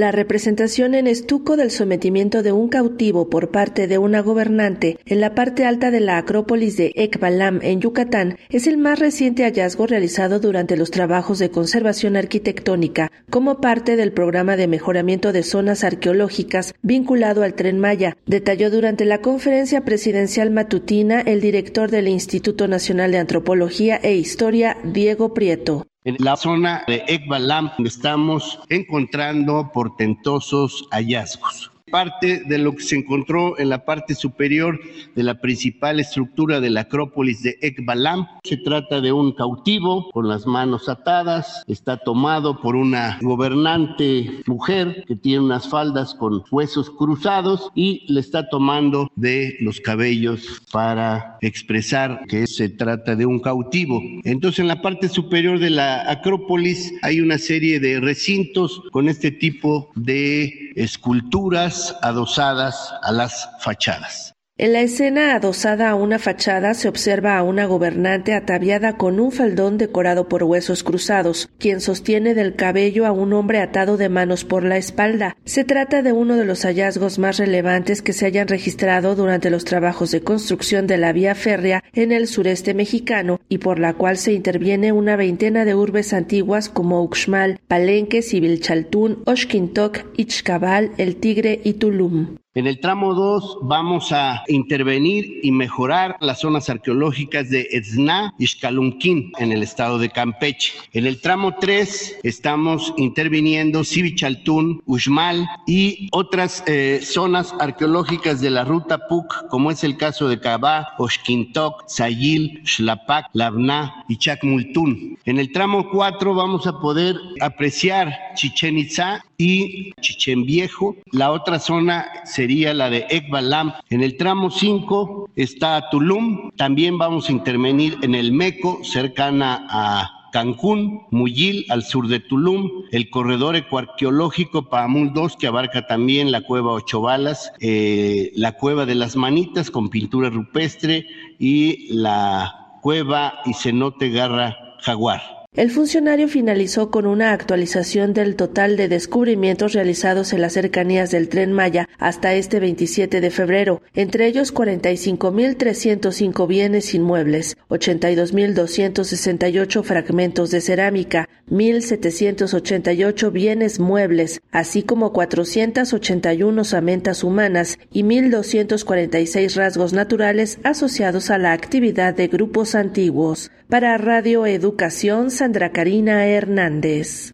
La representación en estuco del sometimiento de un cautivo por parte de una gobernante en la parte alta de la Acrópolis de Ekbalam en Yucatán es el más reciente hallazgo realizado durante los trabajos de conservación arquitectónica como parte del programa de mejoramiento de zonas arqueológicas vinculado al Tren Maya, detalló durante la conferencia presidencial matutina el director del Instituto Nacional de Antropología e Historia, Diego Prieto. En la zona de Ekbalam estamos encontrando portentosos hallazgos parte de lo que se encontró en la parte superior de la principal estructura de la Acrópolis de Ekbalam. Se trata de un cautivo con las manos atadas, está tomado por una gobernante mujer que tiene unas faldas con huesos cruzados y le está tomando de los cabellos para expresar que se trata de un cautivo. Entonces en la parte superior de la Acrópolis hay una serie de recintos con este tipo de esculturas adosadas a las fachadas. En la escena adosada a una fachada se observa a una gobernante ataviada con un faldón decorado por huesos cruzados, quien sostiene del cabello a un hombre atado de manos por la espalda. Se trata de uno de los hallazgos más relevantes que se hayan registrado durante los trabajos de construcción de la vía férrea en el sureste mexicano y por la cual se interviene una veintena de urbes antiguas como Uxmal, Palenque, Sibilchaltún, Oshkintok, Ichkabal, El Tigre y Tulum. En el tramo 2 vamos a intervenir y mejorar las zonas arqueológicas de Etzna y Xcalunquín en el estado de Campeche. En el tramo 3 estamos interviniendo Civichaltún, Uxmal y otras eh, zonas arqueológicas de la ruta PUC, como es el caso de Cabá, Oshkintok, Sayil, Xlapac, Labná y Chacmultún. En el tramo 4 vamos a poder apreciar Chichen Itza y Chichen Viejo. La otra zona sería la de Ekbalam. En el tramo 5 está Tulum. También vamos a intervenir en el Meco, cercana a Cancún, Muyil, al sur de Tulum, el corredor ecoarqueológico Paamul 2, que abarca también la cueva Ocho Balas, eh, la cueva de las Manitas con pintura rupestre y la cueva y cenote Garra Jaguar. El funcionario finalizó con una actualización del total de descubrimientos realizados en las cercanías del tren Maya hasta este 27 de febrero, entre ellos 45.305 bienes inmuebles, 82.268 fragmentos de cerámica, 1.788 bienes muebles, así como 481 osamentas humanas y 1.246 rasgos naturales asociados a la actividad de grupos antiguos. Para Radio Educación, Sandra Karina Hernández.